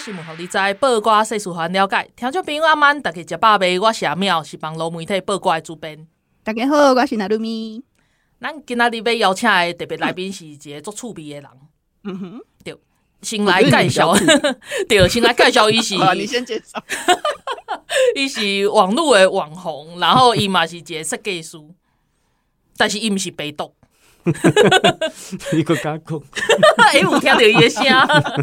新闻，互你知；报瓜世事，互咱了解。听众朋友，阿曼，大家食饱未？我是阿妙，是网络媒体报瓜的主编。大家好，我是娜露咪。咱今仔日要邀请的特别来宾是一个足趣味的人。嗯哼，对，先来介绍，对，先来介绍，伊是，你先介绍，伊是网络的网红，然后伊嘛是一个设计师，但是伊毋是北斗。一个加工，哎，有听到伊的声，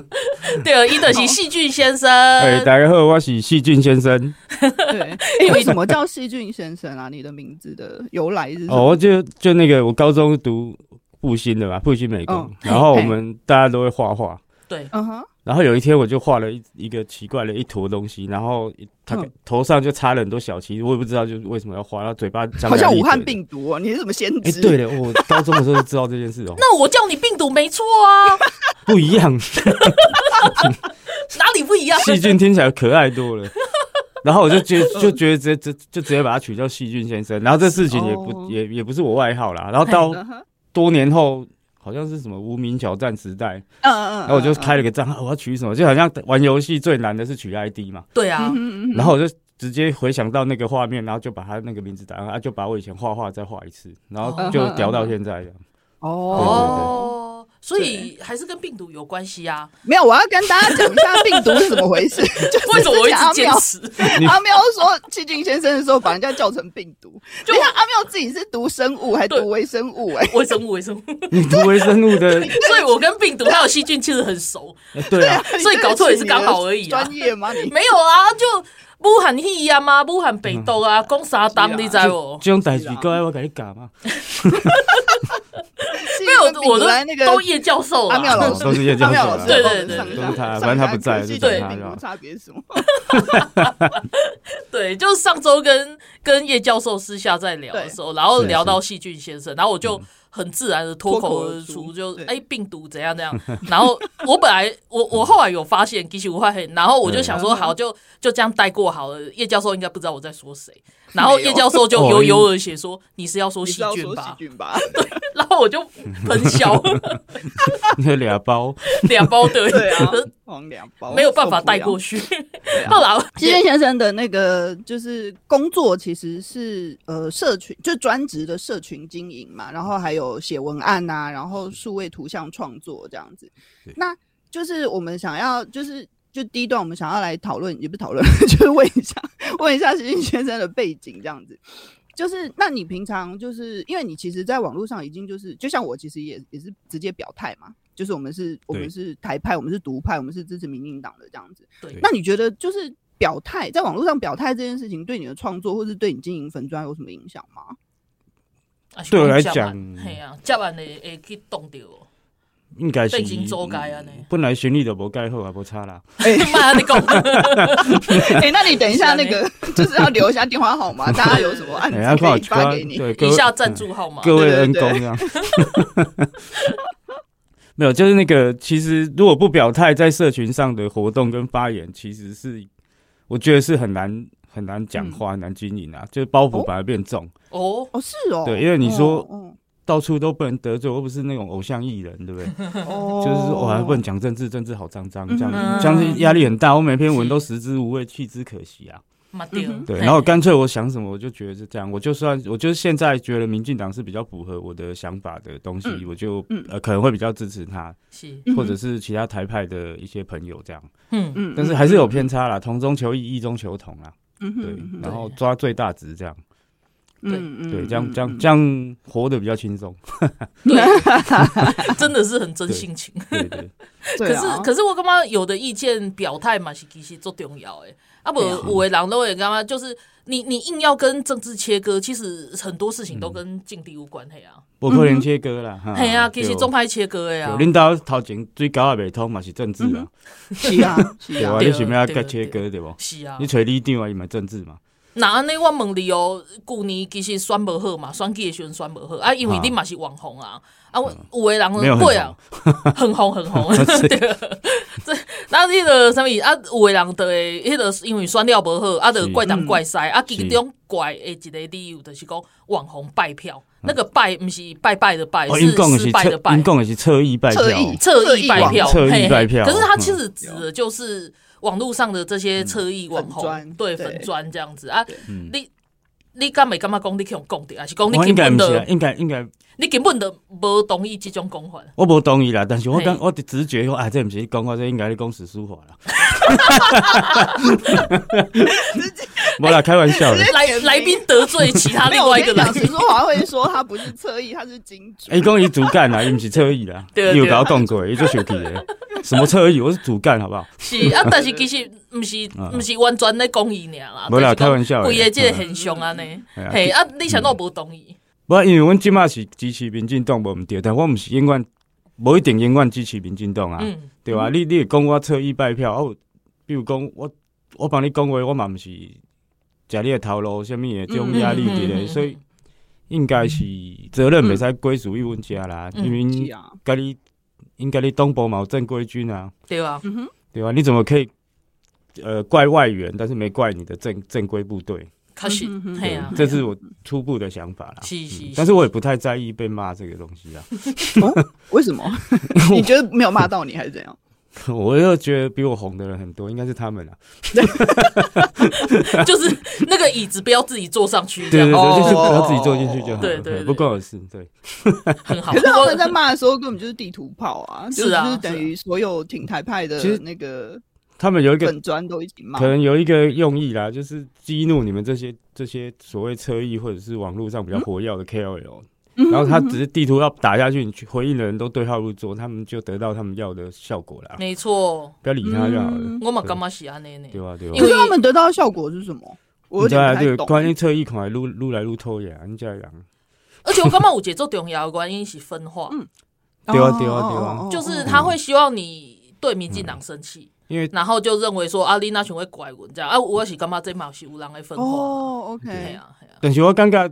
对，伊就是细菌先生。哎，大家好，我是细菌先生。对，哎，为什么叫细菌先生啊？你的名字的由来是什么？哦，就就那个，我高中读复兴的吧，复兴美工，然后我们大家都会画画。对，嗯哼。然后有一天，我就画了一一个奇怪的一坨东西，然后他头上就插了很多小旗，我也不知道就为什么要画，然后嘴巴好像武汉病毒哦，你是什么先知？哎，对了，我高中的时候就知道这件事哦。那我叫你病毒没错啊，不一样，哪里不一样？细菌听起来可爱多了，然后我就觉就觉得直接就就直接把它取叫细菌先生，然后这事情也不也也不是我外号啦，然后到多年后。好像是什么无名挑战时代，嗯嗯嗯，然后我就开了个账号，我要取什么？就好像玩游戏最难的是取 ID 嘛。对啊，然后我就直接回想到那个画面，然后就把他那个名字打上，啊，就把我以前画画再画一次，然后就聊到现在这样。哦，所以还是跟病毒有关系啊？没有，我要跟大家讲一下病毒是怎么回事。为什么我一直坚持？阿喵说细菌先生的时候，把人家叫成病毒。就像阿喵自己是读生物，还读微生物？哎，微生物，微生物，你读微生物的，所以我跟病毒还有细菌其实很熟。对啊，所以搞错也是刚好而已。专业吗？你没有啊，就。武汉肺炎嘛，武汉病毒啊，讲啥当你知无？这种代志，过来我给你讲嘛。没有，我都那个都叶教授，阿妙老师。都是叶教授，对对对，都是他，反正他不在，就等他。差别什么？对，就是上周跟跟叶教授私下在聊的时候，然后聊到细菌先生，然后我就。很自然的脱口而出，就哎、欸、病毒怎样怎样，然后我本来我我后来有发现其实我会，然后我就想说好就就这样带过好了，叶教授应该不知道我在说谁，然后叶教授就悠悠的写说你是要说细菌吧，细菌吧，对，然后我就喷笑，那俩包俩包对对啊，两包没有办法带过去。后来细菌先生的那个就是工作其实是呃社群就专职的社群经营嘛，然后还有。写文案呐、啊，然后数位图像创作这样子，那就是我们想要，就是就第一段我们想要来讨论，也不讨论，就是问一下，问一下细菌先生的背景这样子。就是那你平常就是因为你其实在网络上已经就是，就像我其实也也是直接表态嘛，就是我们是我们是台派，我们是独派，我们是支持民进党的这样子。对，那你觉得就是表态在网络上表态这件事情，对你的创作或是对你经营粉砖有什么影响吗？对我来讲，系啊，接完你会去动到，应该是本来旋律都无改好啊，无差啦。哎，妈，你讲，哎，那你等一下那个 就是要留一下电话号码，大家有什么案子可以发给你，一下赞助号码，各位恩公这样。没有，就是那个，其实如果不表态，在社群上的活动跟发言，其实是我觉得是很难。很难讲话，很难经营啊，就是包袱反而变重。哦。哦，是哦，对，因为你说到处都不能得罪，我不是那种偶像艺人，对不对？哦，就是说我还不能讲政治，政治好脏脏，这样这样压力很大。我每篇文都食之无味，弃之可惜啊。对，然后干脆我想什么，我就觉得是这样。我就算我就是现在觉得民进党是比较符合我的想法的东西，我就呃可能会比较支持他，或者是其他台派的一些朋友这样。嗯嗯，但是还是有偏差啦，同中求异，异中求同啊。嗯，对，然后抓最大值这样，嗯嗯，对，这样这样这样活得比较轻松。对，真的是很真性情。对对。可是可是我感觉有的意见表态嘛是其实最重要的。啊不，有的人都会感觉就是你你硬要跟政治切割，其实很多事情都跟境地无关系啊。不可能切割啦。系啊，其实中派切割的啊。领导头前最高也未通嘛是政治啊。是啊，对啊，你想要甲切割对不？是啊。你找里长啊，伊嘛政治嘛。那安尼我问你哦，旧年其实选无好嘛，选举的时阵选无好啊，因为你嘛是网红啊，啊，有的人很红。很红，对，这那那个什么啊，有的人对，迄个因为选了无好，啊，就怪东怪西，啊，其中怪的一个理由就是讲网红拜票，那个拜不是拜拜的拜，是失败的拜，因讲的是侧翼拜票，侧翼拜票，侧翼拜票，可是他其实指的就是。网络上的这些侧翼网红，对粉砖这样子啊，你你敢没干嘛讲？你去用讲的，还是讲你根本的？应该应该，你根本就无同意这种讲法。我无同意啦，但是我感我的直觉说，哎，这不是你讲话，这应该你讲史书法啦。没啦，开玩笑的。来来宾得罪其他另外一个人，史书法会说他不是侧翼，他是金主。哎，讲伊主干 啦，伊不是侧翼啦，你有搞动作，伊就小气的。什么侧翼？我是主干，好不好？是啊，但是其实不是，不是完全在讲伊尔啦。没啦，开玩笑。规个这个现象安尼，嘿啊，你想到我无同意？不，因为阮即马是支持民进党，无毋对，但我毋是永远，无一定永远支持民进党啊，对吧？你你讲我侧翼拜票，哦，比如讲我我帮你讲话，我嘛毋是食你的头路，啥物的这种压力伫咧，所以应该是责任袂使归属于阮遮啦，因为甲你。应该你东部嘛有正规军啊，对吧？对吧？你怎么可以呃怪外援，但是没怪你的正正规部队？可是，对啊，这是我初步的想法啦。但是我也不太在意被骂这个东西啊。哦，为什么？你觉得没有骂到你还是怎样？我又觉得比我红的人很多，应该是他们啊。就是那个椅子不要自己坐上去，对对对，就是不要自己坐进去就好。对对，不关我事。对，很好。可是他们在骂的时候根本就是地图炮啊，是啊，就是等于所有挺台派的那个，他们有一个可能有一个用意啦，就是激怒你们这些这些所谓侧翼或者是网络上比较活跃的 KOL。然后他只是地图要打下去，你去回应的人都对号入座，他们就得到他们要的效果了。没错，不要理他就好了。我嘛干嘛喜欢那呢？对吧？对吧？可是他们得到的效果是什么？我对啊，对，关于侧翼看来撸撸来撸拖呀，你这样。而且我感觉有一个最重要的原因是分化。嗯对啊，对啊，对啊。就是他会希望你对民进党生气，因为然后就认为说阿丽娜全会怪我这样啊，我是感觉这嘛是有人的分化。哦，OK 啊。但是我感觉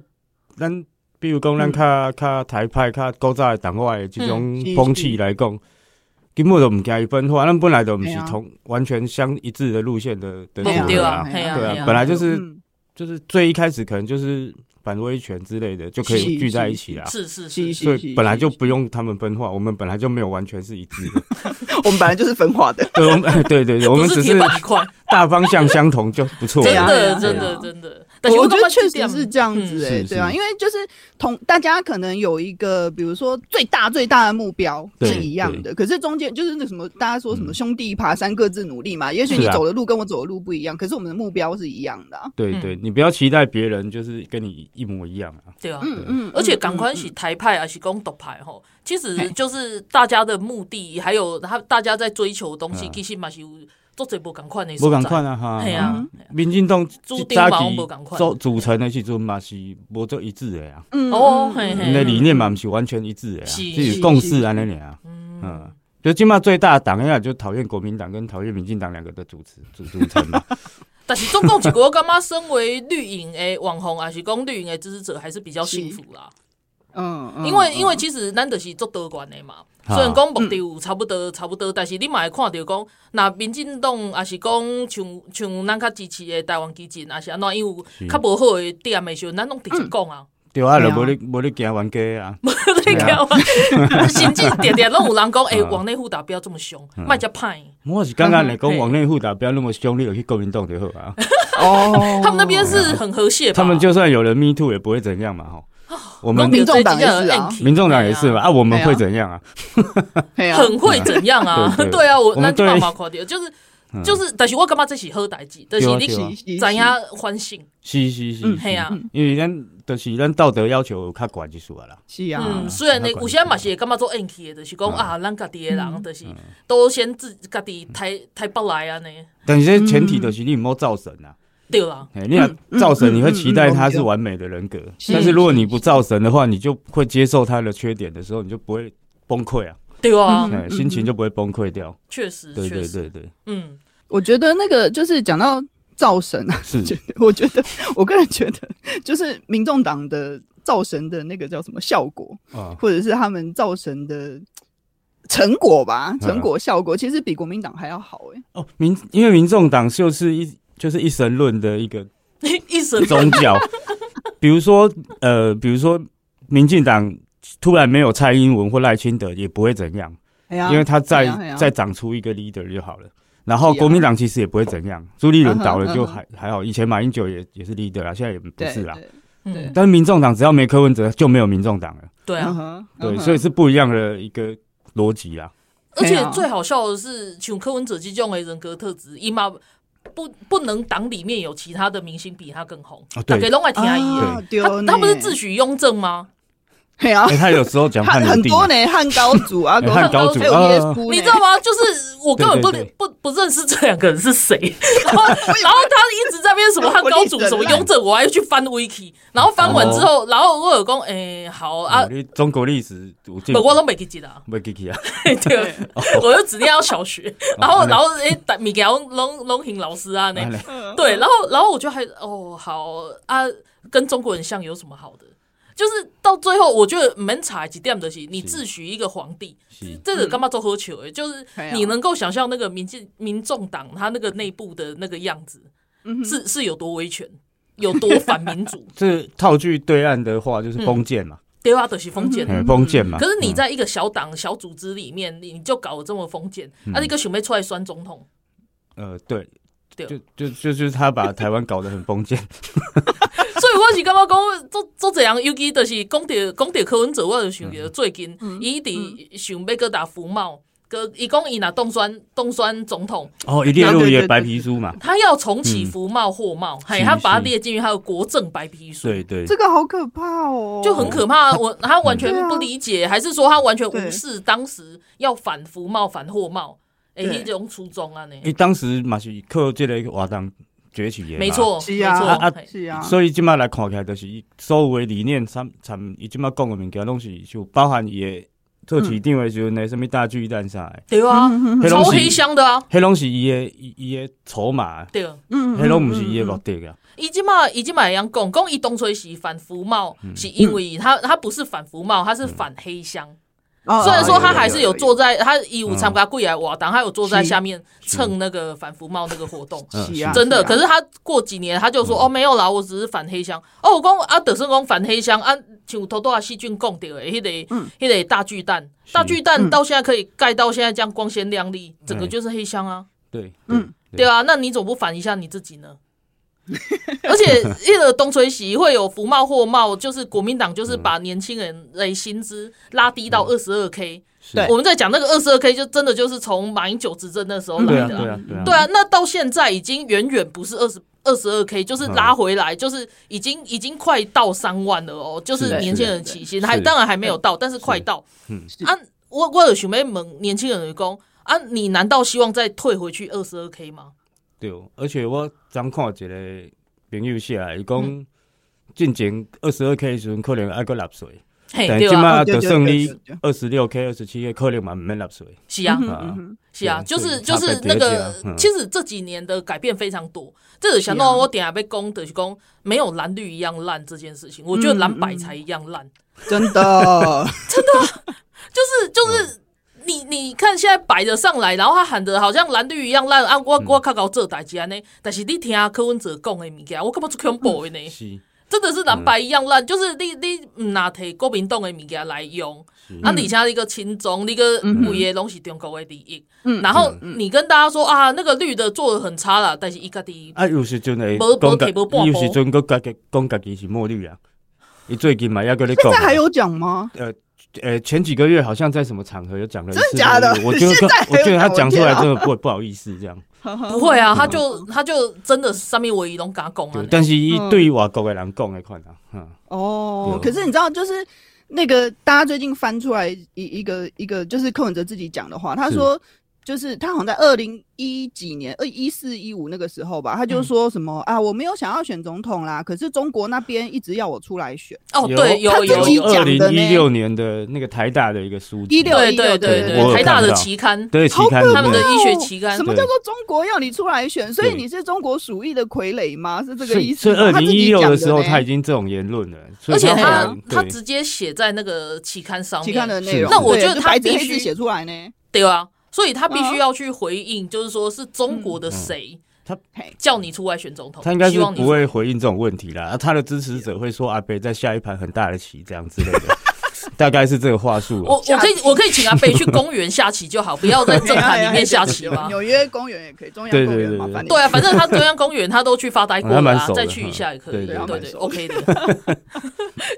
咱。比如讲，咱较较台派、较古早的党外的这种风气来讲，根本就唔惊伊分化。咱本来就唔是同完全相一致的路线的的人啊，对啊，本来就是就是最一开始可能就是反威权之类的就可以聚在一起啦。是是是，所以本来就不用他们分化，我们本来就没有完全是一致的，我们本来就是分化的。对，我们对对对，我们只是 大方向相同就不错。真的真的真的。我觉得确实是这样子哎，对啊，因为就是同大家可能有一个，比如说最大最大的目标是一样的，可是中间就是那什么，大家说什么兄弟爬山各自努力嘛。也许你走的路跟我走的路不一样，可是我们的目标是一样的。对对，你不要期待别人就是跟你一模一样啊。对啊，嗯嗯，而且赶快是台派还是攻独派吼，其实就是大家的目的还有他大家在追求的东西，其实嘛是有。做这部赶快的，无共款啊哈！系啊，民进党早期组组成的时阵嘛是无做一致的呀。哦，你的理念嘛不是完全一致的呀，是共识安尼尔啊。嗯，就起码最大的党呀，就讨厌国民党跟讨厌民进党两个的主持组 组成嘛。但是总共几个，我感觉身为绿营的网红，还是讲绿营的支持者，还是比较幸福啦。嗯，因为因为其实咱就是做多元的嘛。虽然讲目的有差不多差不多，但是你嘛会看到讲，那民进党也是讲像像咱较支持的台湾基进，也是安怎，因为较无好的点的时候，咱拢直接讲啊。对啊，就无你无你惊冤家啊。无你惊，甚至点点拢有人讲，诶，网内互打不要这么凶，卖只派。我是刚刚来讲，网内互打不要那么凶，你就去国民党就好啊。哦，他们那边是很和谐。他们就算有人 me too 也不会怎样嘛，吼。我们民众党也是啊，民众党也是嘛啊，我们会怎样啊？很会怎样啊？对 啊，我那就妈妈夸掉，就是就是，但是我感觉这是好代志，但是你是怎样欢庆？是是是，嘿啊，因为咱就是咱道德要求较悬一数啊啦。是啊，嗯，虽然呢，有些嘛是会感觉做硬气的，就是讲啊，咱家己的人，就是都先自家己台台北来啊呢。但是这前提就是你唔好造神啊。对啊，你要造神，你会期待他是完美的人格，但是如果你不造神的话，你就会接受他的缺点的时候，你就不会崩溃啊。对啊，心情就不会崩溃掉。确实，对对对对，嗯，我觉得那个就是讲到造神啊，是，我觉得我个人觉得，就是民众党的造神的那个叫什么效果啊，或者是他们造神的成果吧，成果效果其实比国民党还要好哎。哦，民因为民众党就是一。就是一神论的一个 一神宗教，比如说呃，比如说民进党突然没有蔡英文或赖清德也不会怎样，因为他再再长出一个 leader 就好了。然后国民党其实也不会怎样，朱立伦倒了就还还好。以前马英九也也是 leader 啊，现在也不是啦。对，但是民众党只要没柯文哲就没有民众党了。对啊，对，所以是不一样的一个逻辑啦。而且最好笑的是，请柯文哲这种的人格特质，伊嘛。不，不能党里面有其他的明星比他更红。大家拢爱听阿姨，他他不是自诩雍正吗？对啊，他有时候讲很很多呢，汉高祖啊，汉高祖，你知道吗？就是我根本不不不认识这两个人是谁，然后然后他一直在边什么汉高祖什么雍正，我还要去翻 wiki，然后翻完之后，然后我有讲，哎，好啊，中国历史，我我都没记记得，没记记啊，对，我就只念到小学，然后然后哎，米给龙龙龙平老师啊，那。对，然后然后我就还哦好啊，跟中国人像有什么好的？就是到最后，我觉得门踩几点的是，你自诩一个皇帝，这个干嘛做喝酒？哎，就是你能够想象那个民进民众党他那个内部的那个样子，是是有多威权，有多反民主。这套句对岸的话就是封建嘛，对啊，都是封建，封建嘛。可是你在一个小党小组织里面，你就搞得这么封建，啊，你个选妹出来选总统？呃，对，就就就就是他把台湾搞得很封建。所以我是感觉讲做做这样，尤其就是讲到讲到柯文哲，我就想到最近伊伫想要搁打福茂，搁伊讲伊若当选当选总统，哦，一列入伊的白皮书嘛，他要重启服贸货贸，嘿，他把它列进去他的国政白皮书，对对，这个好可怕哦，就很可怕。我他完全不理解，还是说他完全无视当时要反服贸反货贸，诶，迄种初衷啊呢？伊当时嘛是靠这个活动。崛起也没错，是啊，啊是啊，所以今麦来看起来，就是所有的理念，参参，伊今麦讲的物件，拢是就包含伊的做市长的时候，那什么大巨蛋啥的，对啊，超黑箱的啊，迄拢是伊的伊的筹码，对，嗯，迄拢不是伊的目的啊。伊今麦伊今麦一样讲，讲伊当初是反服贸，是因为他他不是反服贸，他是反黑箱。虽然说他还是有坐在他一五参加贵来瓦当，他有坐在下面蹭那个反服贸那个活动，真的。可是他过几年他就说哦没有啦，我只是反黑箱。哦，我讲啊，德胜讲反黑箱啊，像偷偷啊细菌供掉诶，迄个迄个大巨蛋，大巨蛋到现在可以盖到现在这样光鲜亮丽，整个就是黑箱啊。对，嗯，对啊，那你总不反一下你自己呢？而且，一个东吹西会有福茂货贸，就是国民党就是把年轻人的薪资拉低到二十二 K。对，我们在讲那个二十二 K，就真的就是从马英九执政那时候来的。对啊，对啊，那到现在已经远远不是二十二十二 K，就是拉回来，就是已经已经快到三万了哦。就是年轻人起薪还当然还没有到，但是快到。嗯，啊，我我有想要问年轻人的工啊，你难道希望再退回去二十二 K 吗？对，而且我刚看一个朋友写来，伊讲进前二十二 K 的时候可能爱个纳税，但今麦就算你二十六 K、二十七 K，可能嘛唔免纳税。是啊，是啊，就是就是那个，其实这几年的改变非常多。这是想到我点下被攻的是攻，没有蓝绿一样烂这件事情，我觉得蓝白才一样烂，真的，真的，就是就是。你你看现在摆着上来，然后他喊的好像蓝绿一样烂啊！我我靠搞这代志安尼，但是你听柯文哲讲的物件，我根本就恐怖的呢。是，真的是蓝白一样烂，就是你你唔拿提国民党的物件来用，啊，而且一个亲中，你个为的拢是中国的利益。然后你跟大家说啊，那个绿的做的很差了，但是伊家己啊，有时阵诶，讲家，有时阵个家己讲家己是墨绿啊。你最近嘛要跟你讲，现在还有讲吗？呃。呃，前几个月好像在什么场合有讲了一次，真的假的？我觉得我觉得他讲出来真的不不好意思这样。不会啊，他就他就真的上面我一拢敢讲啊。但是对于外国的人讲的款啊，哦，可是你知道，就是那个大家最近翻出来一一个一个，就是柯文哲自己讲的话，他说。就是他好像在二零一几年，二一四一五那个时候吧，他就说什么、嗯、啊，我没有想要选总统啦，可是中国那边一直要我出来选。哦，对，有有有二零一六年的那个台大的一个书记，一六一六对对台大的期刊，对期刊他们的医学期刊。什么叫做中国要你出来选？所以你是中国鼠疫的傀儡吗？是这个意思？所以二零一六的时候他已经这种言论了，而且他他直接写在那个期刊上面，期刊的内容。那我觉得他必须写出来呢，对啊。所以他必须要去回应，就是说是中国的谁，他叫你出来选总统，他应该是不会回应这种问题啦。他的支持者会说阿北在下一盘很大的棋，这样之类的，大概是这个话术。我我可以我可以请阿北去公园下棋就好，不要在政坛里面下棋吗？纽约公园也可以，中央公园嘛，对啊，反正他中央公园他都去发呆过了，再去一下也可以，对对，OK 的。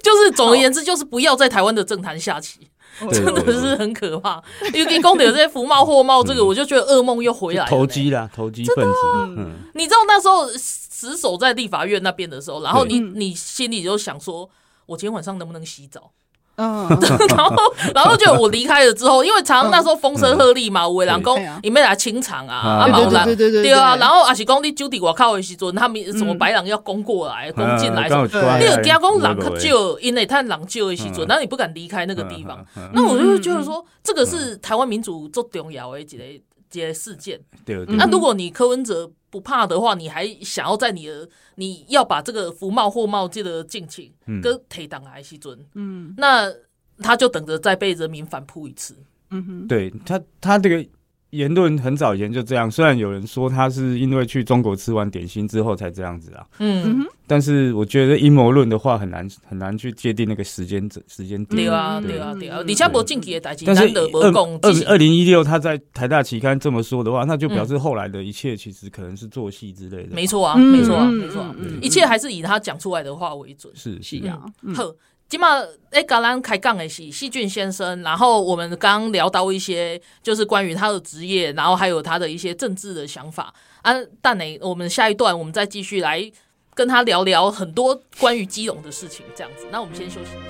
就是总而言之，就是不要在台湾的政坛下棋。真的是很可怕，因为公有这些福茂祸茂，这个我就觉得噩梦又回来了。投机啦，投机分子。嗯，你知道那时候死守在立法院那边的时候，然后你你心里就想说，我今天晚上能不能洗澡？嗯，然后，然后就我离开了之后，因为常常那时候风声鹤唳嘛，有的人讲你们来清场啊，啊，马来，对啊，然后阿是讲你酒店外靠的时阵，他们什么白狼要攻过来，攻进来，那个惊讲狼较少，因为他狼少的时阵，那你不敢离开那个地方，那我就觉得说，这个是台湾民主最重要的一个一个事件。对，那如果你柯文哲不怕的话，你还想要在你的。你要把这个福茂祸茂这个进情跟退档来西尊，嗯，那他就等着再被人民反扑一次，嗯哼，对他，他这个言论很早以前就这样，虽然有人说他是因为去中国吃完点心之后才这样子啊，嗯哼。但是我觉得阴谋论的话很难很难去界定那个时间时间点。对啊对啊对啊，李家博近期的代志，但是二二零一六他在台大期刊这么说的话，那就表示后来的一切其实可能是做戏之类的。没错啊，没错啊，没错，一切还是以他讲出来的话为准。是是啊，好，今嘛诶，刚刚开讲的是细菌先生，然后我们刚刚聊到一些就是关于他的职业，然后还有他的一些政治的想法啊。但呢，我们下一段我们再继续来。跟他聊聊很多关于基隆的事情，这样子。那我们先休息一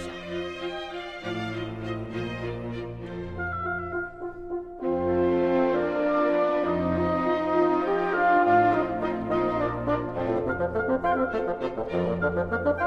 下。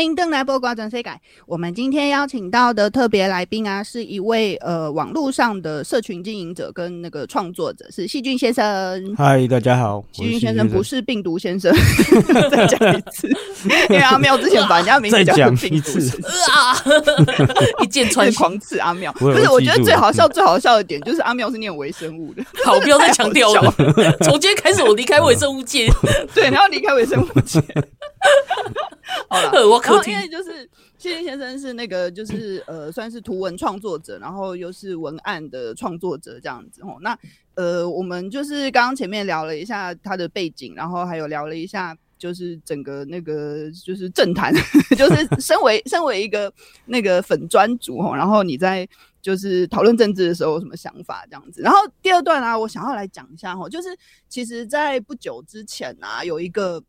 欢迎邓来播瓜转世改。我们今天邀请到的特别来宾啊，是一位呃网络上的社群经营者跟那个创作者，是细菌先生。嗨，大家好，细菌先生不是病毒先生。再讲一次，因为阿妙之前把人家名字 叫病毒先生啊，一箭穿狂刺阿妙。不是，我觉得最好笑、最好笑的点就是阿妙是念微生物的。好，不要再强调了。从今天开始，我离开微生物界。对，然后离开微生物界。好了，我可因为就是细菌先生是那个就是呃算是图文创作者，然后又是文案的创作者这样子哦。那呃我们就是刚刚前面聊了一下他的背景，然后还有聊了一下就是整个那个就是政坛，就是身为身为一个那个粉专主哦，然后你在就是讨论政治的时候有什么想法这样子。然后第二段啊，我想要来讲一下哈，就是其实在不久之前啊，有一个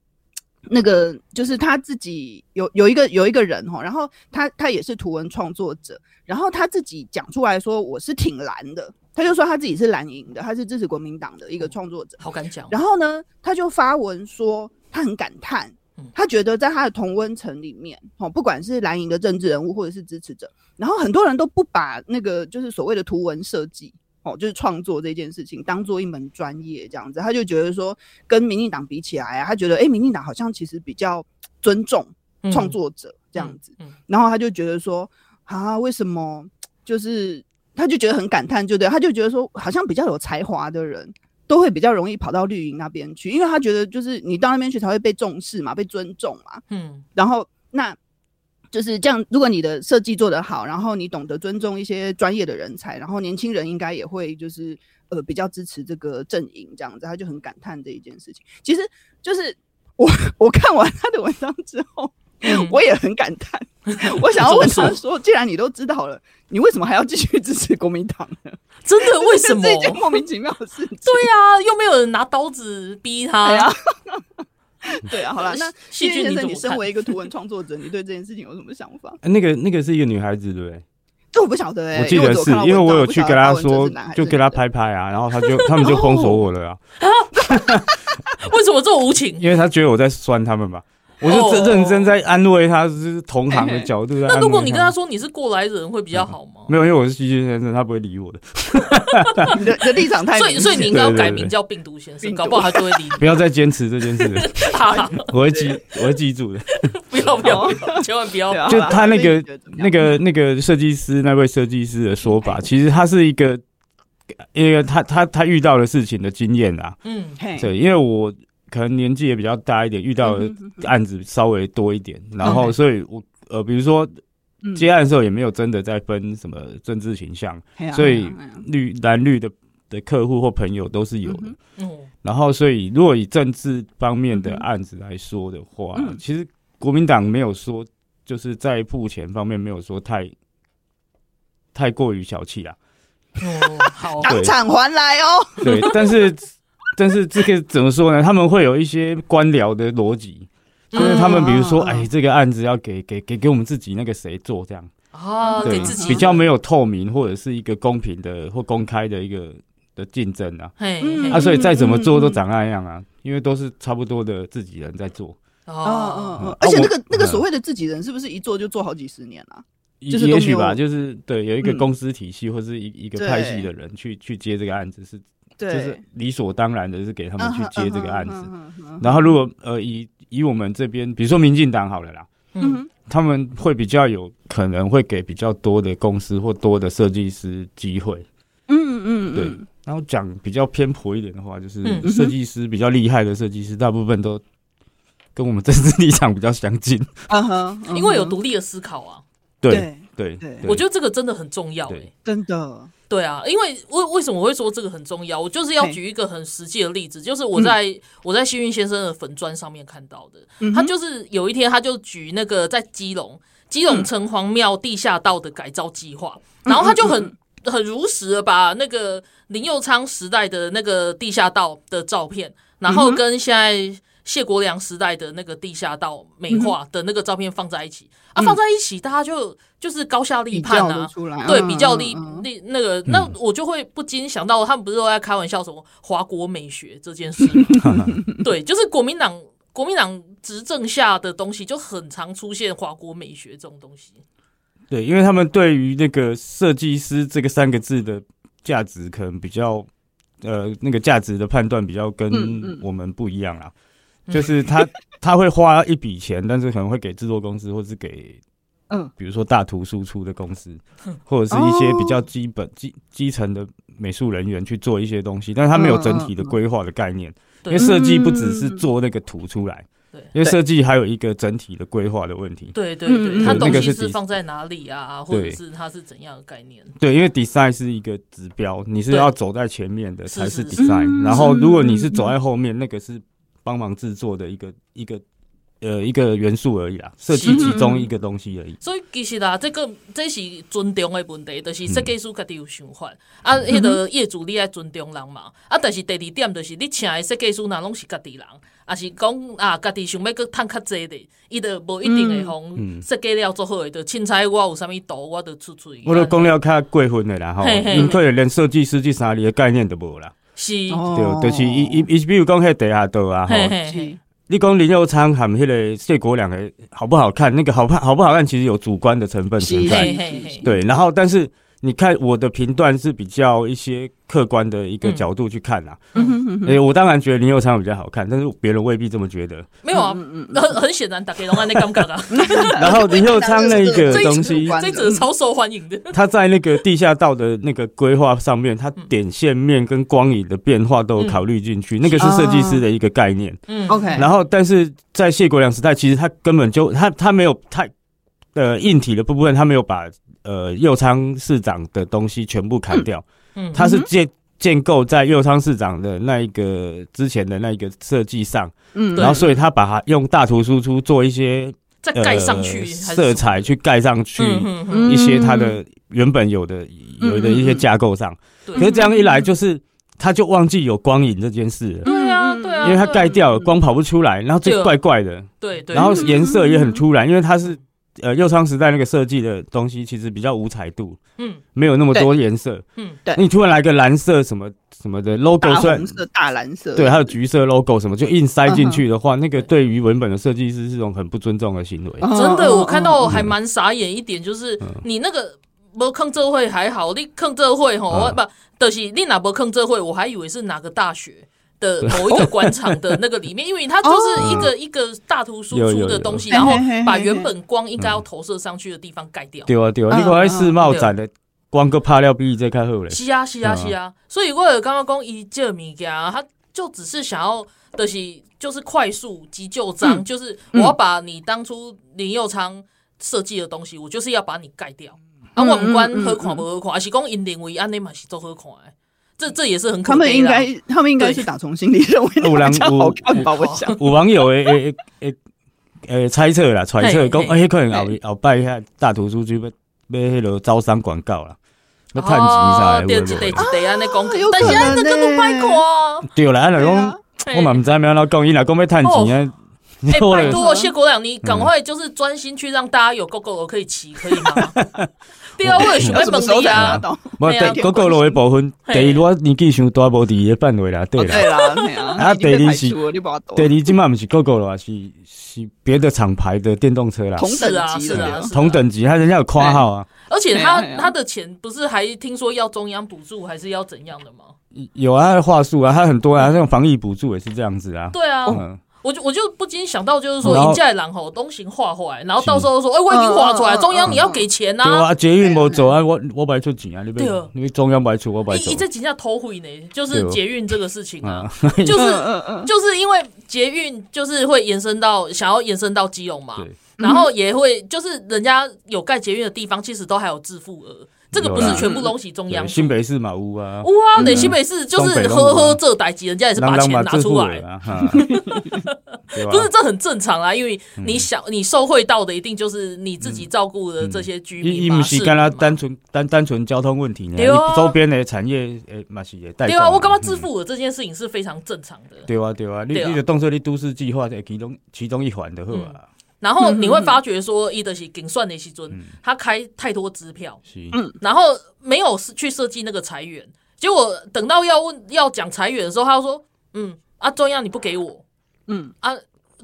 那个就是他自己有有一个有一个人哈，然后他他也是图文创作者，然后他自己讲出来说我是挺蓝的，他就说他自己是蓝营的，他是支持国民党的一个创作者，好敢讲。然后呢，他就发文说他很感叹。他觉得在他的同温层里面，哦，不管是蓝营的政治人物或者是支持者，然后很多人都不把那个就是所谓的图文设计，哦，就是创作这件事情当做一门专业这样子，他就觉得说跟民进党比起来啊，他觉得哎，民进党好像其实比较尊重创作者这样子，然后他就觉得说啊，为什么就是他就觉得很感叹，就对，他就觉得说好像比较有才华的人。都会比较容易跑到绿营那边去，因为他觉得就是你到那边去才会被重视嘛，被尊重嘛。嗯，然后那就是这样。如果你的设计做得好，然后你懂得尊重一些专业的人才，然后年轻人应该也会就是呃比较支持这个阵营这样子。他就很感叹这一件事情。其实就是我 我看完他的文章之后。嗯、我也很感叹，我想要问他说：“既然你都知道了，你为什么还要继续支持国民党呢？” 真的？为什么？这件莫名其妙的事情。对啊，又没有人拿刀子逼他。对啊，对啊。好了，那戏剧先生，你身为一个图文创作者，你对这件事情有什么想法？那个那个是一个女孩子，对不对？这我不晓得哎、欸，我记得是因为我有去跟他说，就跟他拍拍啊，然后他就他们就封锁我了啊。为什么这么无情？因为他觉得我在酸他们吧。我就认认真在安慰他，是同行的角度。那如果你跟他说你是过来人，会比较好吗？没有，因为我是戏剧先生，他不会理我的。你的立场太……所以，所以你应该要改名叫病毒先生，搞不好他就会理你。不要再坚持这件事。我会记，我会记住的。不要不要，千万不要！就他那个那个那个设计师，那位设计师的说法，其实他是一个，因为他他他遇到的事情的经验啊。嗯，对，因为我。可能年纪也比较大一点，遇到的案子稍微多一点，嗯、然后所以我呃，比如说接案的时候也没有真的在分什么政治倾向，嗯、所以绿蓝绿的的客户或朋友都是有的。嗯、然后所以如果以政治方面的案子来说的话，嗯、其实国民党没有说就是在付钱方面没有说太太过于小气啦。哦，好，当场还来哦。对，但是。但是这个怎么说呢？他们会有一些官僚的逻辑，就是他们比如说，哎，这个案子要给给给给我们自己那个谁做这样哦，对，自己比较没有透明或者是一个公平的或公开的一个的竞争啊，啊，所以再怎么做都长那样啊，因为都是差不多的自己人在做哦。哦哦，而且那个那个所谓的自己人是不是一做就做好几十年啊？就是也许吧，就是对，有一个公司体系或是一一个派系的人去去接这个案子是。就是理所当然的，是给他们去接这个案子。然后，如果呃以以我们这边，比如说民进党好了啦，嗯，他们会比较有可能会给比较多的公司或多的设计师机会。嗯嗯，对。然后讲比较偏颇一点的话，就是设计师比较厉害的设计师，大部分都跟我们政治立场比较相近。嗯哼，因为有独立的思考啊。对对对，我觉得这个真的很重要。哎，真的。对啊，因为为为什么我会说这个很重要？我就是要举一个很实际的例子，就是我在、嗯、我在幸运先生的粉砖上面看到的。嗯、他就是有一天，他就举那个在基隆基隆城隍庙地下道的改造计划，嗯、然后他就很很如实的把那个林佑昌时代的那个地下道的照片，然后跟现在。谢国良时代的那个地下道美化的那个照片放在一起、嗯、啊，放在一起，大家就就是高下立判啊，对，比较立立、嗯、那个，嗯、那我就会不禁想到，他们不是都在开玩笑什么华国美学这件事吗？对，就是国民党国民党执政下的东西就很常出现华国美学这种东西。对，因为他们对于那个设计师这个三个字的价值，可能比较呃那个价值的判断比较跟我们不一样啊。嗯嗯就是他 他会花一笔钱，但是可能会给制作公司，或是给嗯，比如说大图输出的公司，或者是一些比较基本基基层的美术人员去做一些东西，但是他没有整体的规划的概念，因为设计不只是做那个图出来，对，因为设计还有一个整体的规划的问题。对对对，它东西是放在哪里啊，或者是它是怎样的概念？对，因为 design 是一个指标，你是要走在前面的才是 design，然后如果你是走在后面，那个是。帮忙制作的一个一个呃一个元素而已啦，设计其中一个东西而已。所以其实啦，这个这是尊重的问题，就是设计师家己有想法，嗯、啊，迄个业主你爱尊重人嘛，啊，但是第二点就是你请的设计师那拢是家己人，啊是讲啊家己想要去趁较济的，伊就无一定会互设计了做好的，就凊彩我有啥物图我就出出。我都讲了较过分的啦吼，因为连设计师这三字的概念都无啦。是，对，就是伊伊伊，比如讲迄地下道啊，吼，你讲林佑昌和迄个谢国良的好不好看？那个好看好不好看，其实有主观的成分存在，对，然后但是。你看我的评断是比较一些客观的一个角度去看啦。嗯，哎，我当然觉得林佑昌比较好看，但是别人未必这么觉得。没有啊，很很显然，大家都按那尴尬啊。然后林佑昌那个东西，这者超受欢迎的。他在那个地下道的那个规划上面，他点线面跟光影的变化都有考虑进去，那个是设计师的一个概念。嗯，OK。然后，但是在谢国良时代，其实他根本就他他没有太呃硬体的部分，他没有把。呃，右昌市长的东西全部砍掉，嗯，他是建建构在右昌市长的那一个之前的那一个设计上，嗯，然后所以他把它用大图输出做一些再盖上去色彩去盖上去一些它的原本有的有的一些架构上，可是这样一来就是他就忘记有光影这件事了，对啊，对啊，因为他盖掉了光跑不出来，然后就怪怪的，对对，然后颜色也很突然，因为它是。呃，右昌时代那个设计的东西其实比较无彩度，嗯，没有那么多颜色，嗯，对。你突然来个蓝色什么什么的 logo，大红色、大蓝色，对，还有橘色 logo 什么，就硬塞进去的话，那个对于文本的设计师是种很不尊重的行为。真的，我看到还蛮傻眼一点，就是你那个不坑这会还好，你坑这会吼，不，就是你哪不坑这会，我还以为是哪个大学。的某一个官场的那个里面，因为它就是一个 一个大图输出的东西，然后把原本光应该要投射上去的地方盖掉。对啊对啊，你看世贸展的光个拍料比这较好嘞。是啊是啊是啊，所以我有刚刚讲一这物件，他就只是想要的是就是快速急救章，就是我要把你当初林佑昌设计的东西，我就是要把你盖掉。啊，我不管好看不好看，还是讲因认为安尼嘛是做好看的。这这也是很可，他们应该，他们应该是打从心里认为那比较好看吧？我想，有网友诶诶诶诶猜测啦，揣测讲，哎，可能后后摆一下大图书就要买迄个招商广告啦，要趁钱啥？对，一地一地安尼讲，但是安尼根本歹看。对啦，安尼讲，我嘛毋知影安怎讲，伊若讲要趁钱啊。哎，拜托谢国良，你赶快就是专心去让大家有 Gogoro 可以骑，可以吗？对啊，我也想要问你啊。我 Gogoro 的部分，第一我年纪上大，无伫伊的范围啦，对啦。啊，第二是，第二即马毋是 Gogoro 是是别的厂牌的电动车啦。同等级的，同等级，他人家有括号啊。而且他他的钱不是还听说要中央补助，还是要怎样的吗？有啊，他的话术啊，他很多啊，那种防疫补助也是这样子啊。对啊。我就我就不禁想到，就是说，人家然后东行画坏，然后到时候说，哎，我已经画出来，中央你要给钱呐。对啊，捷运我走啊，我我白出钱啊，你别，因为中央白出，我白走。你这几下偷回呢，就是捷运这个事情啊，就是 就是因为捷运就是会延伸到想要延伸到基隆嘛，然后也会就是人家有盖捷运的地方，其实都还有自付额。这个不是全部东西中央，新北市嘛有啊，哇，那新北市就是呵呵这代志，人家也是把钱拿出来，不是这很正常啊，因为你想你受惠到的一定就是你自己照顾的这些居民嘛，是干他单纯单单纯交通问题呢，周边的产业诶嘛是也带。对啊，我刚刚自付的这件事情是非常正常的。对啊，对啊，你你的动车你都市计划的其中其中一环的好啊。然后你会发觉说，伊德西顶算的西尊，他开太多支票，嗯，然后没有去设计那个裁员，结果等到要问要讲裁员的时候，他说，嗯啊，中央你不给我，嗯。啊，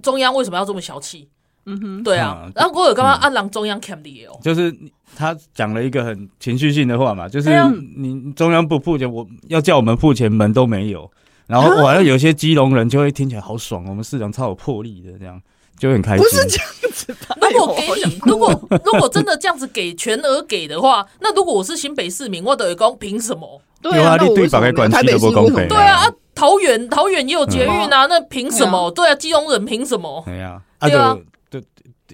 中央为什么要这么小气？嗯哼，对啊，然后我有刚刚按让中央 cam 的哦，就是他讲了一个很情绪性的话嘛，就是你中央不付钱，我要叫我们付钱，门都没有，然后完了有些基隆人就会听起来好爽，我们市长超有魄力的这样。就很开心，不是这样子吧？如果给你，如果如果真的这样子给全额给的话，那如果我是新北市民，我等于讲凭什么？对啊，你对百关系都不公平。对啊，桃园桃园也有捷运啊，那凭什么？对啊，基隆人凭什么？对啊，对啊，对，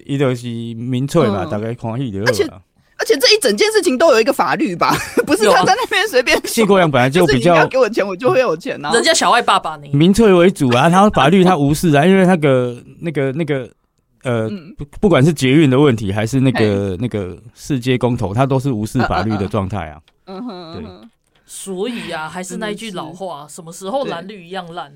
伊就是民粹嘛，大概欢喜就好了。而且这一整件事情都有一个法律吧？不是他在那边随便。谢国梁本来就比较，要给我钱我就会有钱啊。人家小爱爸爸呢？民粹为主啊，然后法律他无视啊，因为那个那个那个呃，不不管是捷运的问题，还是那个那个世界公投，他都是无视法律的状态啊。嗯哼，对，所以啊，还是那一句老话，什么时候蓝绿一样烂？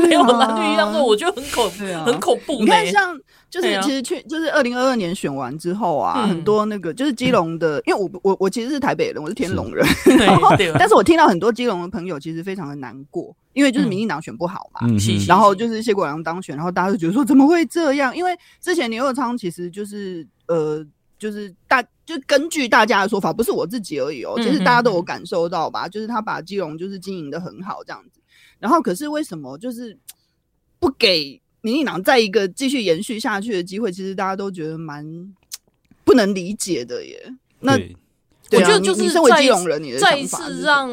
没有蓝绿一样烂，我觉得很恐，很恐怖。你看，像就是其实去就是二零二二年选完之后啊，很多那个就是基隆的，因为我我我其实是台北人，我是天龙人，但是我听到很多基隆的朋友其实非常的难过。因为就是民进党选不好嘛，嗯、然后就是谢国良当选，然后大家就觉得说怎么会这样？因为之前林右昌其实就是呃，就是大就根据大家的说法，不是我自己而已哦，其实大家都有感受到吧，就是他把基隆就是经营的很好这样子。然后可是为什么就是不给民进党再一个继续延续下去的机会？其实大家都觉得蛮不能理解的耶。那。我觉得就是再再一次让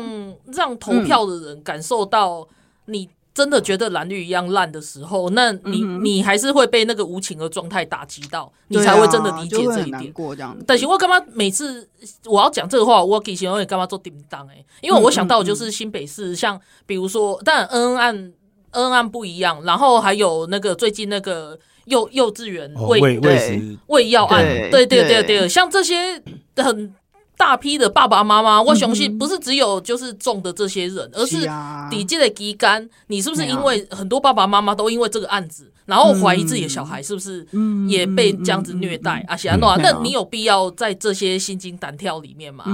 让投票的人感受到，你真的觉得蓝绿一样烂的时候，那你你还是会被那个无情的状态打击到，你才会真的理解这一点。但是，我干嘛每次我要讲这个话，我给新闻干嘛做叮当？哎，因为我想到就是新北市，像比如说，当然恩恩案恩恩案不一样，然后还有那个最近那个幼幼稚园喂喂喂药案，对对对对，像这些很。大批的爸爸妈妈，我相信不是只有就是中的这些人，而是底下的基干。你是不是因为很多爸爸妈妈都因为这个案子，然后怀疑自己的小孩是不是也被这样子虐待啊？写安诺，那你有必要在这些心惊胆跳里面吗？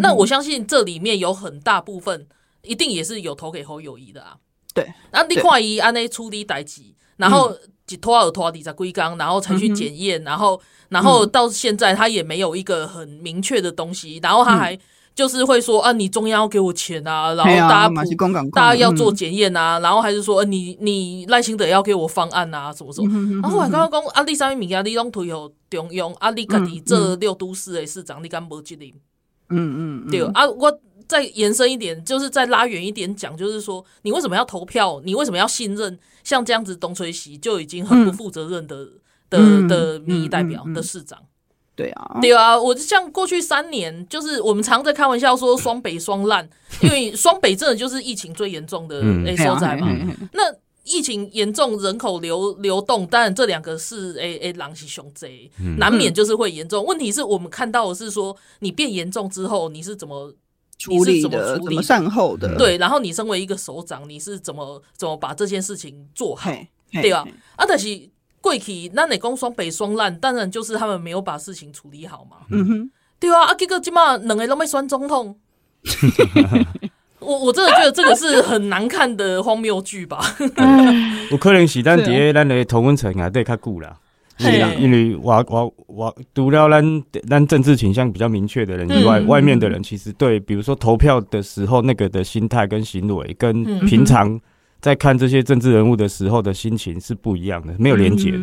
那我相信这里面有很大部分一定也是有投给侯友谊的啊。对，那你怀疑安内处理代志，然后一拖二拖二十几天，然后才去检验，然后。然后到现在，他也没有一个很明确的东西。然后他还就是会说啊，你中央要给我钱啊，然后大家大家要做检验啊，然后还是说你你赖清德要给我方案啊，什么什么。然后我刚刚讲啊，你啥物物件你拢推予中央啊，你家己这六都市的市长，你敢无责任？嗯嗯，对啊，我再延伸一点，就是再拉远一点讲，就是说你为什么要投票？你为什么要信任像这样子东吹西就已经很不负责任的？的的民意代表的市长，对啊，对啊，我就像过去三年，就是我们常在开玩笑说双北双烂，因为双北真的就是疫情最严重的诶所在嘛。那疫情严重，人口流流动，当然这两个是诶诶狼是熊贼，难免就是会严重。问题是我们看到的是说，你变严重之后，你是怎么处理的？怎么善后的？对，然后你身为一个首长，你是怎么怎么把这件事情做好？对吧，啊，但是。贵体那你讲双北双烂，当然就是他们没有把事情处理好嘛。嗯哼，对啊，啊，结果今嘛两个都没选总统。我我真的觉得这个是很难看的荒谬剧吧。有可能是咱在咱的同温层啊，对较久啦。是。啊，因为我我我除了咱咱政治倾向比较明确的人以外，外面的人其实对，比如说投票的时候那个的心态跟行为，跟平常。在看这些政治人物的时候的心情是不一样的，没有连结的。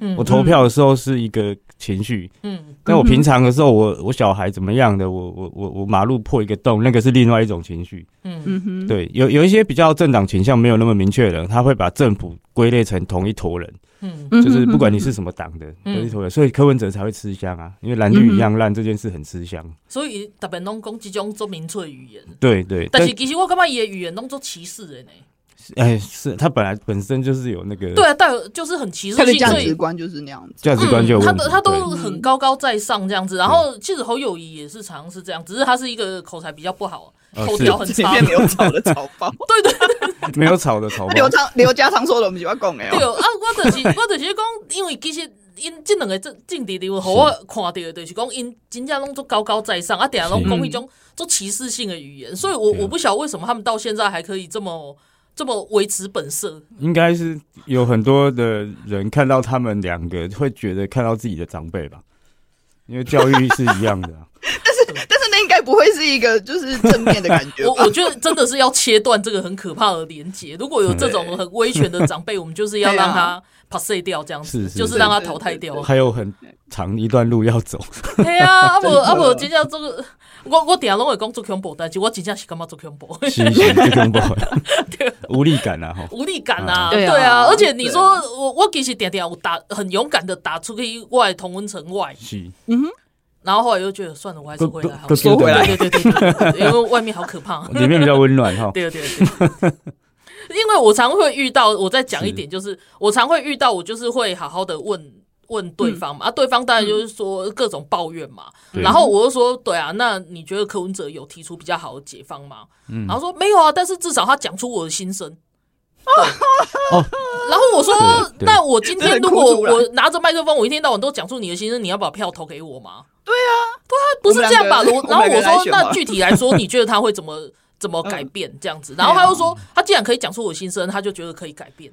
嗯、我投票的时候是一个情绪，嗯，但我平常的时候我，我我小孩怎么样的，我我我我马路破一个洞，那个是另外一种情绪。嗯。嗯，对，有有一些比较政党倾向没有那么明确的人，他会把政府归类成同一坨人。嗯，就是不管你是什么党的，都是投票，所以柯文哲才会吃香啊，因为蓝绿一样烂这件事很吃香。所以特别拢讲这种做民粹语言。对对，但是其实我感觉伊的语言拢做歧视的呢。哎，是他本来本身就是有那个，对啊，带有就是很歧视性，价值观就是那样子，价值观就他的他都很高高在上这样子。然后其实侯友谊也是常常是这样，只是他是一个口才比较不好，口条很差，没有草的草包。对对对，没有草的草包。刘长刘家常说的，我们喜欢讲哎。对啊，我就是我就是讲，因为其实因这两个政政治人物，我看到的就是讲因真正拢做高高在上，啊，点拢讲一种做歧视性的语言，所以我我不晓得为什么他们到现在还可以这么。这么维持本色，应该是有很多的人看到他们两个会觉得看到自己的长辈吧，因为教育是一样的、啊。但是，但是那应该不会是一个就是正面的感觉。我我觉得真的是要切断这个很可怕的连接。如果有这种很威权的长辈，我们就是要让他 pass 掉，这样子是是是就是让他淘汰掉。还有很长一段路要走。对啊，阿伯阿伯，接下来这个。我我底下拢会讲做恐怖，但是我真正是干嘛做恐怖？是是做恐怖，无力感啊！哈，无力感啊！对啊，而且你说我我其实点点我打很勇敢的打出去外同温层外，是嗯哼，然后后来又觉得算了，我还是回来，好收回来，对对对对，因为外面好可怕，里面比较温暖哈。对对对，因为我常会遇到，我再讲一点，就是我常会遇到，我就是会好好的问。问对方嘛，啊，对方当然就是说各种抱怨嘛。然后我就说，对啊，那你觉得柯文哲有提出比较好的解方吗？然后说没有啊，但是至少他讲出我的心声。然后我说，那我今天如果 我拿着麦克风，我一天到晚都讲出你的心声，你要把票投给我吗？对啊，对啊，不是这样吧？然后我说，那具体来说，你觉得他会怎么怎么改变这样子？然后他又说，他既然可以讲出我心声，他就觉得可以改变。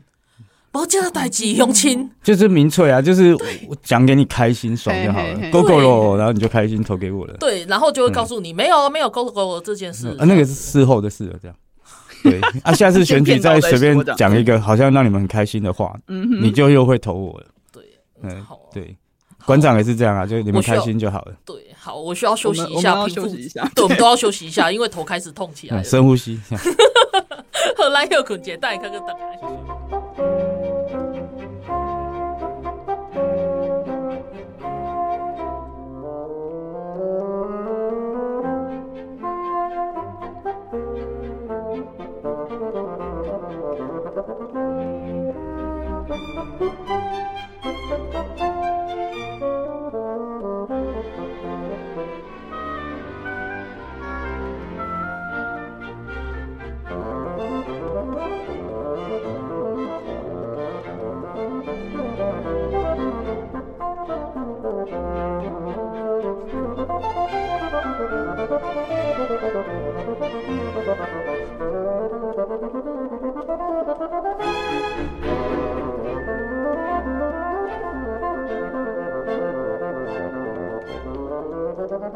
我这样代志用亲，就是民粹啊，就是我讲给你开心爽就好了，够够了，然后你就开心投给我了。对，然后就会告诉你，没有没有够够这件事。啊，那个是事后的事了，这样。对啊，下次 选举再随便讲一个好像让你们很开心的话，你就又会投我了。对，嗯，对，馆长也是这样啊，就你们开心就好了。对，好，我需要休息一下，休息一下。对，我们都要休息一下，因为头开始痛起来了。深呼吸。后来又捆结，带你看个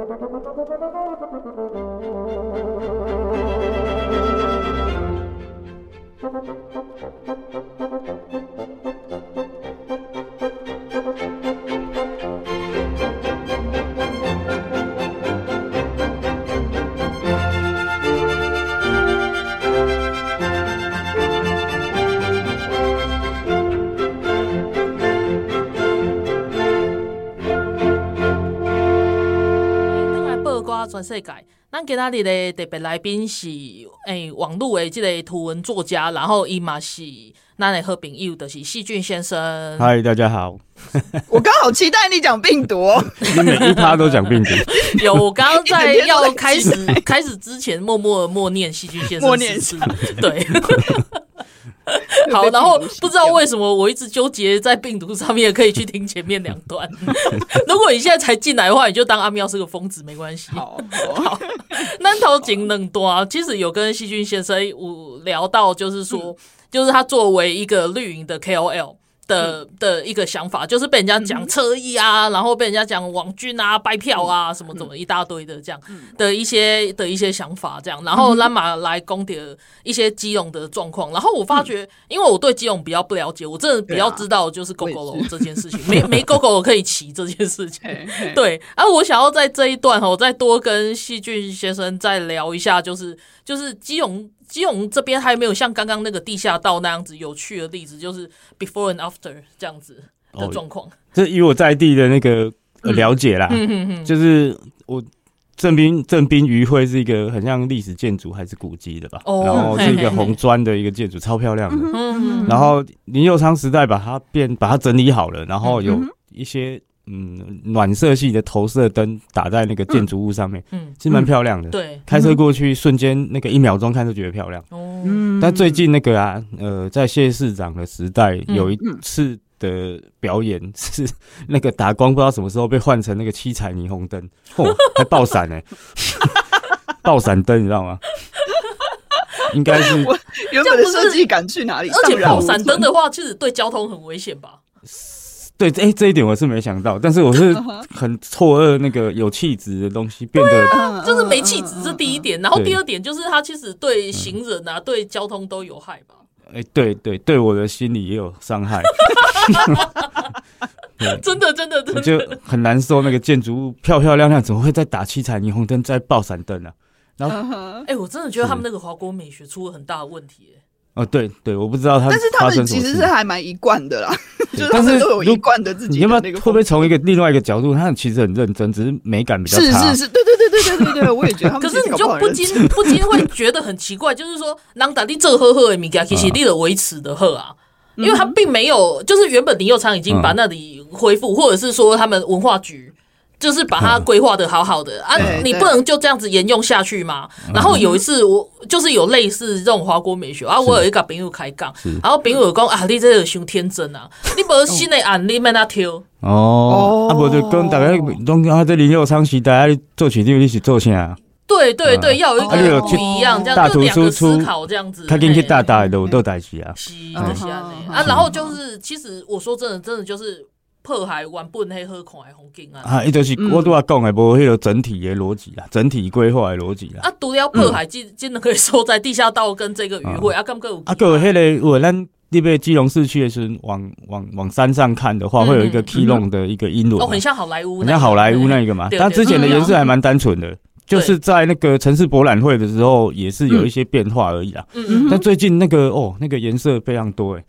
灯。全世界，咱今仔日的特别来宾是诶、欸，网络的这个图文作家，然后伊嘛是咱的好朋友，就是细菌先生。嗨，大家好。我刚好期待你讲病毒，你每一趴都讲病毒。有，我刚刚在要 开始开始之前，默默默念细菌先生，默念是，对。好，然后不知道为什么我一直纠结在病毒上面，可以去听前面两段。如果你现在才进来的话，你就当阿喵是个疯子，没关系。好，好，那头颈冷多啊，其实有跟细菌先生我聊到，就是说，嗯、就是他作为一个绿营的 KOL。的的一个想法，就是被人家讲侧翼啊，然后被人家讲网军啊、掰票啊，什么怎么一大堆的这样的一些的一些想法，这样，然后拉马来攻点一些基隆的状况，然后我发觉，因为我对基隆比较不了解，我真的比较知道就是狗狗龙这件事情，没没狗狗可以骑这件事情，对，啊，我想要在这一段我再多跟细菌先生再聊一下，就是就是基隆。基隆这边还没有像刚刚那个地下道那样子有趣的例子，就是 before and after 这样子的状况。这、哦、以我在地的那个了解啦，嗯嗯嗯、就是我正滨正滨渔会是一个很像历史建筑还是古迹的吧，哦、然后是一个红砖的一个建筑，超漂亮的。嗯嗯嗯、然后林佑昌时代把它变把它整理好了，然后有一些。嗯，暖色系的投射灯打在那个建筑物上面，嗯，其实蛮漂亮的。对，开车过去瞬间那个一秒钟看都觉得漂亮。哦，但最近那个啊，呃，在谢市长的时代，有一次的表演 是那个打光，不知道什么时候被换成那个七彩霓虹灯，哦，还爆闪呢，爆闪灯你知道吗？应该是原本的设计感去哪里？而且爆闪灯的话，其实对交通很危险吧？对，哎、欸，这一点我是没想到，但是我是 很错愕，那个有气质的东西变得、啊、就是没气质，这第一点。然后第二点就是它其实对行人啊、对交通都有害吧？哎、欸，对对对，我的心理也有伤害。真的真的真的，就很难受。那个建筑物漂漂亮亮，怎么会在打七彩霓虹灯，在爆闪灯呢？然后，哎、欸，我真的觉得他们那个华国美学出了很大的问题、欸。哦，对对，我不知道他，但是他们其实是还蛮一贯的啦，就是他们都有一贯的自己。你要不要会不会从一个另外一个角度，他们其实很认真，只是美感比较差。是是是，对对对对对对对，我也觉得他们。可是你就不禁不禁会觉得很奇怪，就是说，人家你做好好的米加，其实你的维持的呵啊，因为他并没有，就是原本林佑昌已经把那里恢复，或者是说他们文化局。就是把它规划的好好的。啊，你不能就这样子沿用下去吗？然后有一次我就是有类似这种华国美学啊，我有一个朋友开杠，然后朋友讲啊，你这个太天真啊，你不新的案你免他挑哦，啊不就跟大家拢啊这林右昌时代啊做起你是做啥？对对对，要有一个不一样，这样就两个思考这样子，他给你大大的我都带起啊，是是啊，啊然后就是其实我说真的真的就是。破坏原本迄好看的风景啊！啊，伊就是我拄啊讲的，无迄个整体的逻辑啦，整体规划的逻辑啦。啊，除了破坏，真真的可以收在地下道跟这个渔会啊，敢有啊，个有迄个，如果咱你被基隆市区的时候，往往往山上看的话，会有一个 K 龙的一个英轮，哦，很像好莱坞，很像好莱坞那个嘛。但之前的颜色还蛮单纯的，就是在那个城市博览会的时候，也是有一些变化而已啦。嗯嗯。但最近那个哦，那个颜色非常多诶。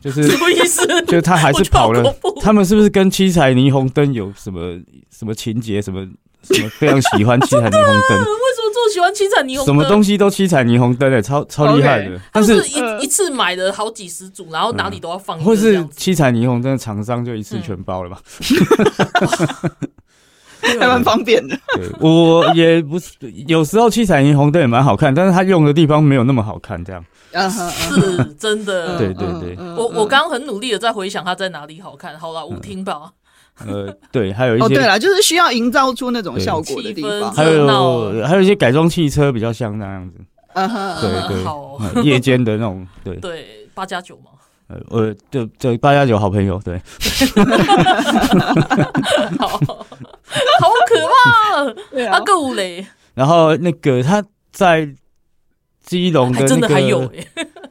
就是什么意思？就是他还是跑了。他们是不是跟七彩霓虹灯有什么什么情节？什么什么非常喜欢七彩霓虹灯？为什么这么喜欢七彩霓虹灯？什么东西都七彩霓虹灯诶，超超厉害的。但是一一次买了好几十组，然后哪里都要放。或是七彩霓虹灯的厂商就一次全包了吧？还蛮方便的。对，我也不是，有时候七彩霓虹灯也蛮好看，但是它用的地方没有那么好看，这样。是真的，对对对，我我刚刚很努力的在回想它在哪里好看。好了，舞厅吧。呃，对，还有一些，哦，对了，就是需要营造出那种效果的地方。还有还有一些改装汽车比较像那样子。嗯哼，对对，夜间的那种，对对，八加九嘛。呃，我就就八加九好朋友，对。好，好可怕，啊，够嘞。然后那个他在。基隆的那个，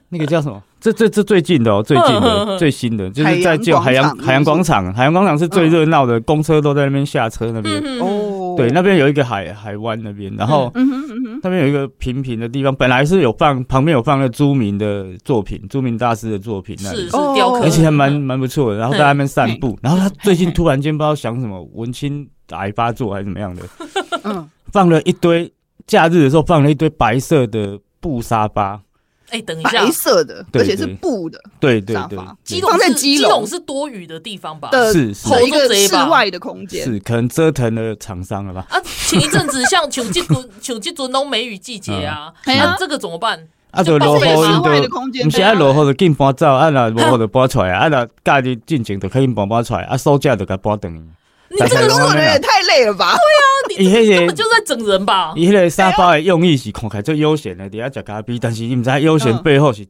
那个叫什么？这这这最近的哦，最近的最新的，就是在旧海洋海洋广场。海洋广场是最热闹的，公车都在那边下车那边。哦，对，那边有一个海海湾那边，然后那边有一个平平的地方，本来是有放旁边有放了朱明的作品，朱明大师的作品那里，是雕刻，而且还蛮蛮不错的。然后在那边散步，然后他最近突然间不知道想什么，文青癌发作还是怎么样的，嗯，放了一堆假日的时候放了一堆白色的。布沙发，哎，等一下，白色的，而且是布的，对对对。基隆在基隆是多余的地方吧？是是一个室外的空间，是可能折腾了厂商了吧？啊，前一阵子像秋季春秋季春冬梅雨季节啊，那这个怎么办？啊，就落雨的空间，不是爱落雨就紧搬走，啊那落雨就搬出来，啊那家里进前就可以搬搬出来，啊收假就给搬等。你这个做人也太累了吧？对啊，你那些就在整人吧？伊迄个沙发的用意是看起来最悠闲的，底下食咖啡，但是你唔知悠闲背后是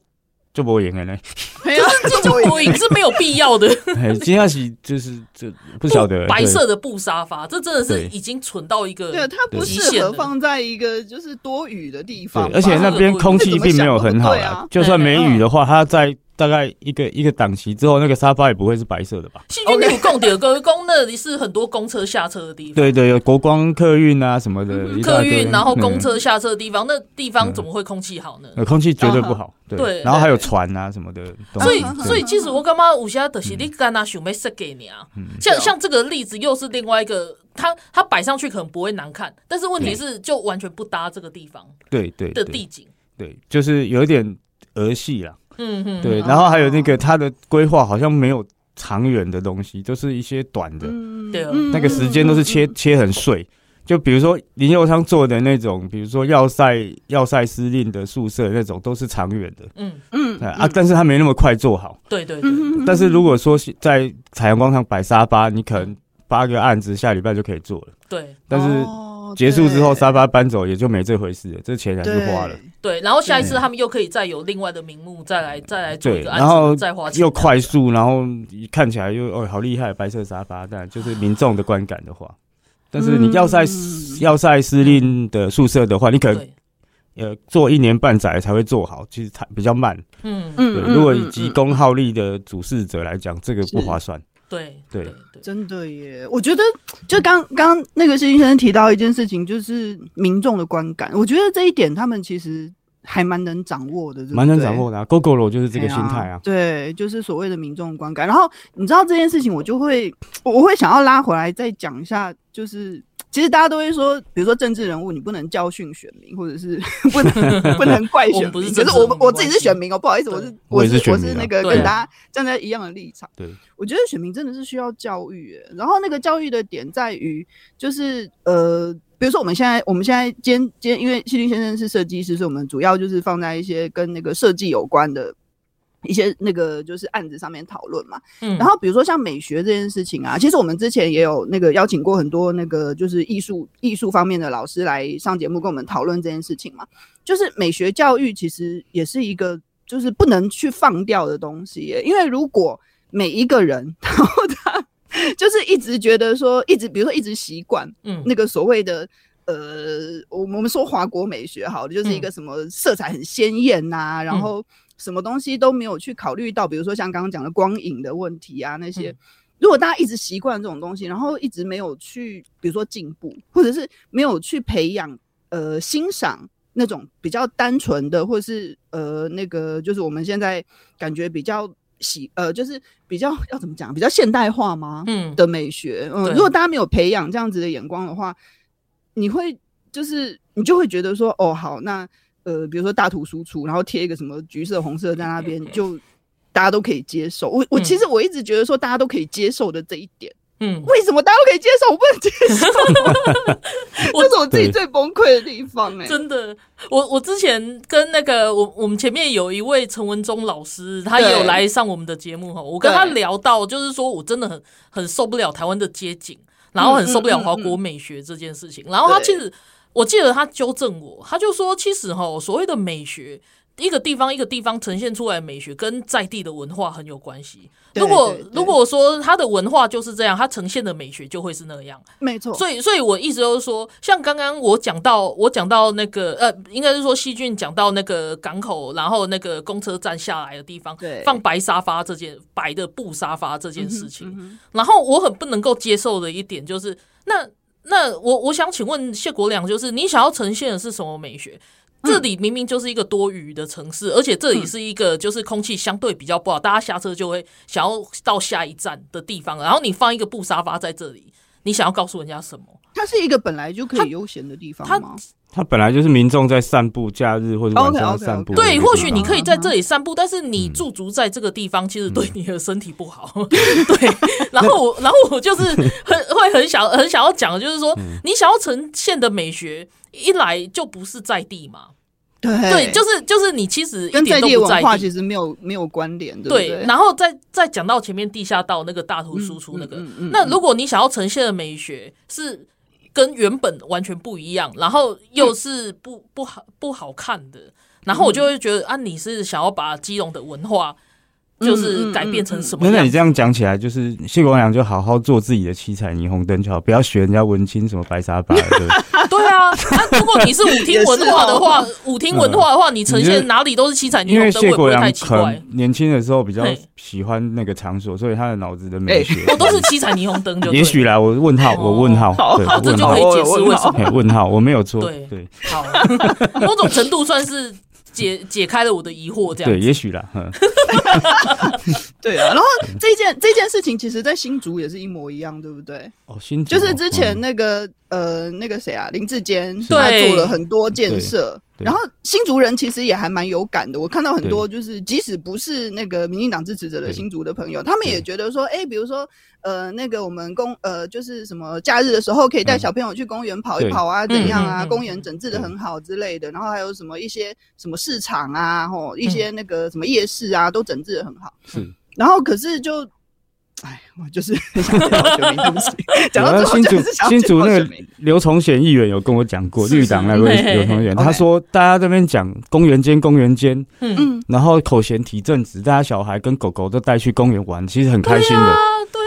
就无用的呢。就是这种无用是没有必要的。哎，今天是就是这不晓得白色的布沙发，这真的是已经蠢到一个，对，它不适合放在一个就是多雨的地方，而且那边空气并没有很好啊。就算没雨的话，它在。大概一个一个档期之后，那个沙发也不会是白色的吧？细菌有供的，各位公那里是很多公车下车的地方。对对，有国光客运啊什么的，客运然后公车下车的地方，那地方怎么会空气好呢？空气绝对不好。对，然后还有船啊什么的。所以所以其实我刚刚有些的是你干那想没设给你啊。像像这个例子又是另外一个，它它摆上去可能不会难看，但是问题是就完全不搭这个地方。对对的地景。对，就是有一点儿戏啦。嗯嗯，对，然后还有那个它的规划好像没有长远的东西，就是一些短的，对，那个时间都是切切很碎。就比如说林佑昌做的那种，比如说要塞要塞司令的宿舍那种，都是长远的。嗯嗯啊，但是他没那么快做好。对对对。但是如果说在海洋广场摆沙发，你可能八个案子下礼拜就可以做了。对，但是。结束之后，沙发搬走也就没这回事了，这钱还是花了。对，然后下一次他们又可以再有另外的名目再来再来做一个案子，然后再花钱，又快速，然后看起来又哦好厉害，白色沙发，但就是民众的观感的话，但是你要塞要塞司令的宿舍的话，你可能呃做一年半载才会做好，其实它比较慢。嗯。嗯，如果以急功好利的主事者来讲，这个不划算。对对对，真的耶！我觉得就刚刚那个谢先生提到一件事情，就是民众的观感。我觉得这一点他们其实还蛮能掌握的，蛮能掌握的。Gogoro 就是这个心态啊，对，就是所谓的民众观感。然后你知道这件事情，我就会我会想要拉回来再讲一下，就是其实大家都会说，比如说政治人物，你不能教训选民，或者是 不能 不能怪选民。是可是我我自己是选民哦，不好意思，我是我是我是那个跟大家站在一样的立场。对，我觉得选民真的是需要教育，然后那个教育的点在于，就是呃，比如说我们现在我们现在今天今天，因为希林先生是设计师，所以我们主要就是放在一些跟那个设计有关的。一些那个就是案子上面讨论嘛，嗯，然后比如说像美学这件事情啊，其实我们之前也有那个邀请过很多那个就是艺术艺术方面的老师来上节目跟我们讨论这件事情嘛，就是美学教育其实也是一个就是不能去放掉的东西耶，因为如果每一个人 然后他就是一直觉得说一直比如说一直习惯嗯。那个所谓的呃我我们说华国美学好的就是一个什么色彩很鲜艳呐，然后。什么东西都没有去考虑到，比如说像刚刚讲的光影的问题啊，那些，如果大家一直习惯这种东西，然后一直没有去，比如说进步，或者是没有去培养呃欣赏那种比较单纯的，或者是呃那个就是我们现在感觉比较喜呃就是比较要怎么讲，比较现代化吗？嗯，的美学，嗯，如果大家没有培养这样子的眼光的话，你会就是你就会觉得说，哦，好，那。呃，比如说大图输出，然后贴一个什么橘色、红色在那边，就大家都可以接受。我我其实我一直觉得说大家都可以接受的这一点，嗯，为什么大家都可以接受，我不能接受？这是我自己最崩溃的地方哎、欸！真的，我我之前跟那个我我们前面有一位陈文忠老师，他也有来上我们的节目哈。我跟他聊到，就是说我真的很很受不了台湾的街景，然后很受不了华国美学这件事情。然后他其实。我记得他纠正我，他就说，其实哈，所谓的美学，一个地方一个地方呈现出来的美学，跟在地的文化很有关系。如果如果说它的文化就是这样，它呈现的美学就会是那样。没错。所以，所以我一直都是说，像刚刚我讲到，我讲到那个呃，应该是说希俊讲到那个港口，然后那个公车站下来的地方，对，放白沙发这件白的布沙发这件事情，嗯嗯、然后我很不能够接受的一点就是那。那我我想请问谢国良，就是你想要呈现的是什么美学？这里明明就是一个多雨的城市，而且这里是一个就是空气相对比较不好，大家下车就会想要到下一站的地方，然后你放一个布沙发在这里，你想要告诉人家什么？它是一个本来就可以悠闲的地方吗？它本来就是民众在散步，假日或者晚上散步。对，或许你可以在这里散步，但是你驻足在这个地方，其实对你的身体不好。对，然后我，然后我就是很会很想很想要讲的，就是说，你想要呈现的美学，一来就不是在地嘛。对，对，就是就是你其实一点都不在地，文化其实没有没有关联，对，对。然后再再讲到前面地下道那个大图输出那个，那如果你想要呈现的美学是。跟原本完全不一样，然后又是不不好不好看的，然后我就会觉得啊，你是想要把基隆的文化就是改变成什么样？那你这样讲起来，就是谢国良就好好做自己的七彩霓虹灯就好，不要学人家文青什么白沙发。啊，那如果你是舞厅 文化的话，舞厅文化的话，你呈现哪里都是七彩霓虹灯，会不会太奇怪？年轻的时候比较喜欢那个场所，所以他的脑子的美学，我都是七彩霓虹灯。就也许啦，我问号，我问号，好，这就可以解释为什么问号，我没有错。对对，好，某种程度算是。解解开了我的疑惑，这样对，也许啦。对啊，然后这件这件事情，其实在新竹也是一模一样，对不对？哦，新竹就是之前那个、嗯、呃那个谁啊，林志坚，他做了很多建设。然后新竹人其实也还蛮有感的，我看到很多就是即使不是那个民进党支持者的新竹的朋友，他们也觉得说，哎，比如说呃那个我们公呃就是什么假日的时候可以带小朋友去公园跑一跑啊，怎样啊，公园整治的很好之类的，然后还有什么一些什么市场啊，吼一些那个什么夜市啊，都整治的很好。是，然后可是就。哎，我就是很 想 讲到新竹，新竹那个刘崇贤议员有跟我讲过，绿党那位刘崇贤，他说大家这边讲公园间，公园间，嗯，然后口嫌体正直，大家小孩跟狗狗都带去公园玩，其实很开心的。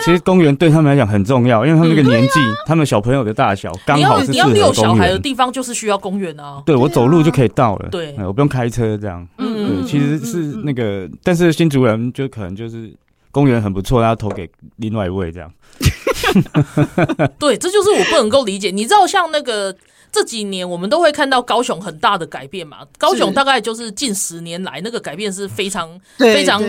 其实公园对他们来讲很重要，因为他们那个年纪，他们小朋友的大小刚好是适合公园。你要遛小孩的地方就是需要公园啊。对，我走路就可以到了，对，我不用开车这样。嗯，对，其实是那个，但是新竹人就可能就是。公园很不错，要投给另外一位这样。对，这就是我不能够理解。你知道，像那个这几年，我们都会看到高雄很大的改变嘛？高雄大概就是近十年来那个改变是非常非常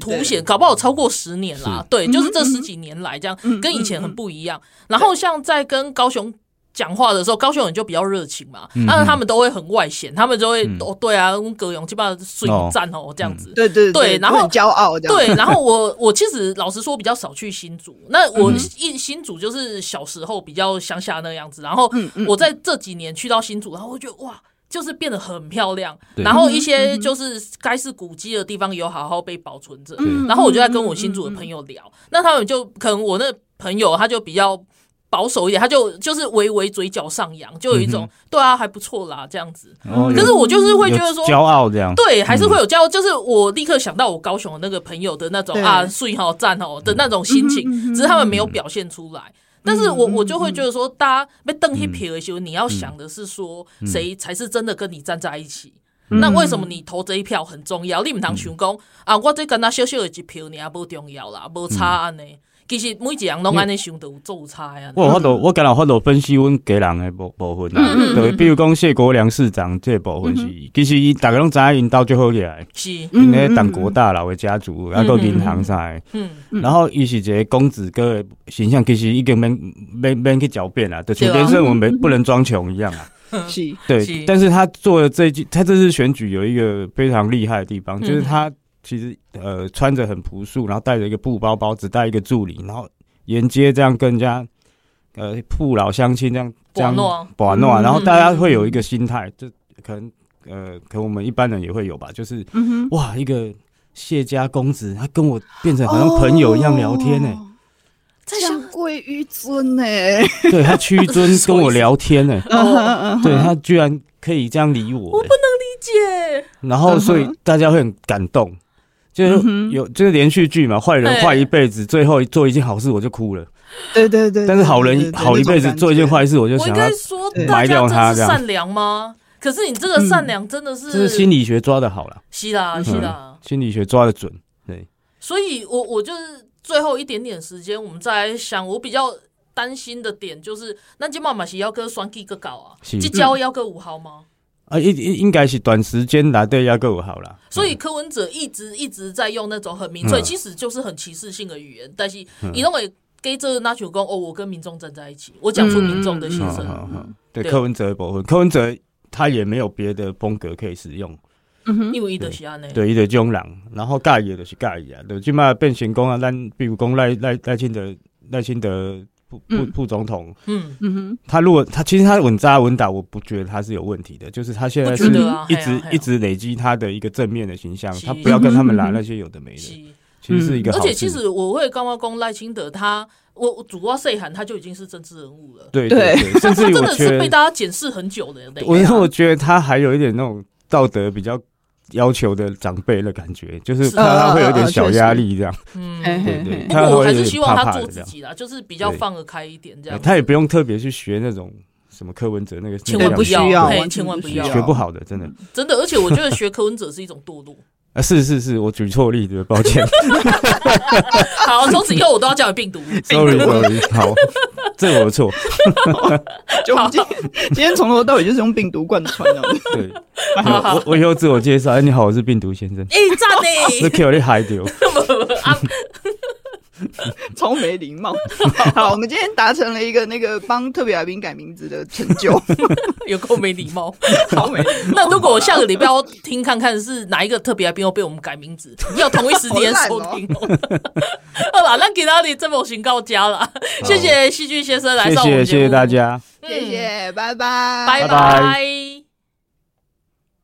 凸显，搞不好超过十年啦。对，就是这十几年来这样，跟以前很不一样。然后像在跟高雄讲话的时候，高雄人就比较热情嘛，但是他们都会很外显，他们就会哦，对啊，葛勇基本上水战哦这样子，对对对，然后很骄傲这样，对，然后我我其实老实说比较少去新竹，那我一新竹就是小时候比较乡下那样子，然后我在这几年去到新竹，然后我觉得哇。就是变得很漂亮，然后一些就是该是古迹的地方有好好被保存着，然后我就在跟我新竹的朋友聊，那他们就可能我那朋友他就比较保守一点，他就就是微微嘴角上扬，就有一种对啊还不错啦这样子，可是我就是会觉得说骄傲这样，对，还是会有骄傲，就是我立刻想到我高雄的那个朋友的那种啊睡好赞哦的那种心情，只是他们没有表现出来。但是我我就会觉得说，大家被瞪一撇的时候，你要想的是说，谁才是真的跟你站在一起？那为什么你投这一票很重要？你唔通想讲啊，我这跟他小小的一票，你也不重要啦，无差安呢。其实每一样拢安尼想都有做差呀。我我都我刚好我都分析阮家人的部部分啊，对，比如讲谢国梁市长这部分是，其实伊大家拢知影因兜最好起来，是，因为党国大佬的家族，还有银行啥的，嗯，然后伊是一个公子哥的形象，其实已经免免免去狡辩了，就像连胜文没不能装穷一样啊，是，对，但是他做的这句，他这次选举有一个非常厉害的地方，就是他。其实呃，穿着很朴素，然后带着一个布包包，只带一个助理，然后沿街这样跟人家呃父老乡亲这样这样玩弄，然后大家会有一个心态，就可能呃，可能我们一般人也会有吧，就是、哇，一个谢家公子，他跟我变成好像朋友一样聊天呢、欸，降贵于尊呢，对他屈尊 跟我聊天呢、欸，哦、对他居然可以这样理我、欸，我不能理解，然后所以大家会很感动。就是有就是连续剧嘛，坏人坏一辈子，最后做一件好事我就哭了。对对对。但是好人好一辈子做一件坏事，我就想要埋掉他。这样善良吗？可是你这个善良真的是，这是心理学抓的好了。是啦是啦，心理学抓的准。对。所以我我就是最后一点点时间，我们再来想，我比较担心的点就是，那今妈妈是要跟双 K 个搞啊，这交要个五号吗？啊，应应应该是短时间来对要够好了。所以柯文哲一直一直在用那种很民粹，其实就是很歧视性的语言。但是你认为给这拿球工哦，我跟民众站在一起，我讲出民众的心声。对柯文哲的部分，柯文哲他也没有别的风格可以使用。嗯哼，因为伊就是安尼。对，伊就种人，然后介意就是介意啊，就起码变成讲啊，咱比如讲赖赖赖清德赖清德。副副副总统，嗯。嗯哼，他如果他其实他稳扎稳打，我不觉得他是有问题的，就是他现在是一直一直累积他的一个正面的形象，他不要跟他们拿那些有的没的，其实是一个。而且其实我会刚刚讲赖清德，他我主要细喊他就已经是政治人物了，对对，甚至真的是被大家检视很久的。我我觉得他还有一点那种道德比较。要求的长辈的感觉，就是怕他会有点小压力这样。嗯，对对。不过我还是希望他做自己啦，就是比较放得开一点这样。他也不用特别去学那种什么柯文哲那个，千万不需要，千万不要，学不好的，真的。真的，而且我觉得学柯文哲是一种堕落。啊，是是是，我举错例子，抱歉。好，从此以后我都要叫你病毒。Sorry Sorry，好，这我的错。就今天今天从头到尾就是用病毒贯穿的。对，我我以后自我介绍，哎，你好，我是病毒先生。哎，赞呢。是 Q 你嗨掉。超没礼貌。好，我们今天达成了一个那个帮特别来宾改名字的成就，有够没礼貌。好没。那如果我下个礼拜要听看看是哪一个特别来宾要被我们改名字，你要同一时间收听。好了，那给到你这么行告家了。谢谢戏剧先生来上我们节目，谢谢大家，谢谢，拜拜，拜拜。